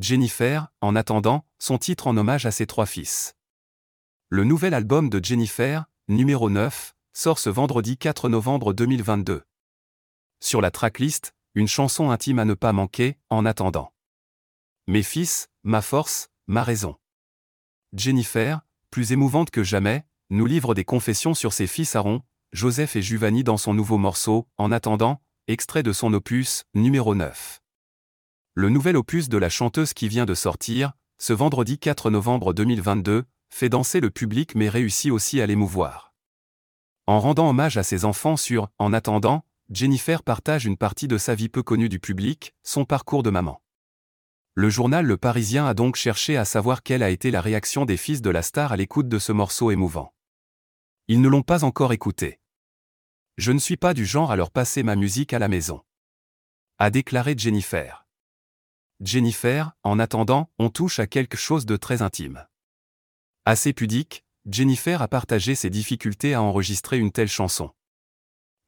Jennifer, en attendant, son titre en hommage à ses trois fils. Le nouvel album de Jennifer, numéro 9, sort ce vendredi 4 novembre 2022. Sur la tracklist, une chanson intime à ne pas manquer, en attendant. Mes fils, ma force, ma raison. Jennifer, plus émouvante que jamais, nous livre des confessions sur ses fils Aaron, Joseph et Juvani dans son nouveau morceau, En attendant, extrait de son opus, numéro 9. Le nouvel opus de la chanteuse qui vient de sortir, ce vendredi 4 novembre 2022, fait danser le public mais réussit aussi à l'émouvoir. En rendant hommage à ses enfants sur En attendant, Jennifer partage une partie de sa vie peu connue du public, son parcours de maman. Le journal Le Parisien a donc cherché à savoir quelle a été la réaction des fils de la star à l'écoute de ce morceau émouvant. Ils ne l'ont pas encore écouté. Je ne suis pas du genre à leur passer ma musique à la maison. A déclaré Jennifer. Jennifer, en attendant, on touche à quelque chose de très intime. Assez pudique, Jennifer a partagé ses difficultés à enregistrer une telle chanson.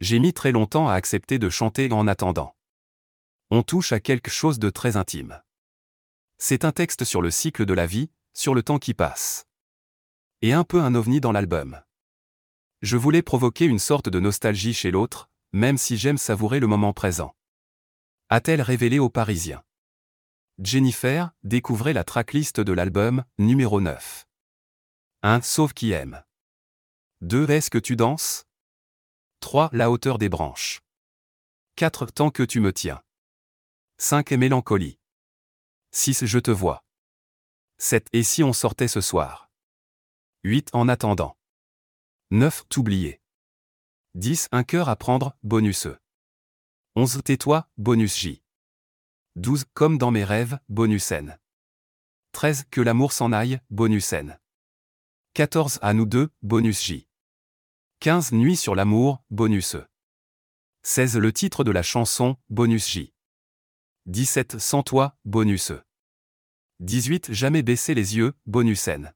J'ai mis très longtemps à accepter de chanter en attendant. On touche à quelque chose de très intime. C'est un texte sur le cycle de la vie, sur le temps qui passe. Et un peu un ovni dans l'album. Je voulais provoquer une sorte de nostalgie chez l'autre, même si j'aime savourer le moment présent. A-t-elle révélé aux Parisiens? Jennifer, découvrez la tracklist de l'album, numéro 9. 1. Sauf qui aime. 2. Est-ce que tu danses? 3. La hauteur des branches. 4. Tant que tu me tiens. 5. Mélancolie. 6. Je te vois. 7. Et si on sortait ce soir? 8. En attendant. 9. T'oublier. 10. Un cœur à prendre, bonus E. 11. Tais-toi, bonus J. 12. Comme dans mes rêves, bonus N. 13. Que l'amour s'en aille, bonus N. 14. À nous deux, bonus J. 15. Nuit sur l'amour, bonus E. 16. Le titre de la chanson, bonus J. 17. Sans toi, bonus E. 18. Jamais baisser les yeux, bonus N.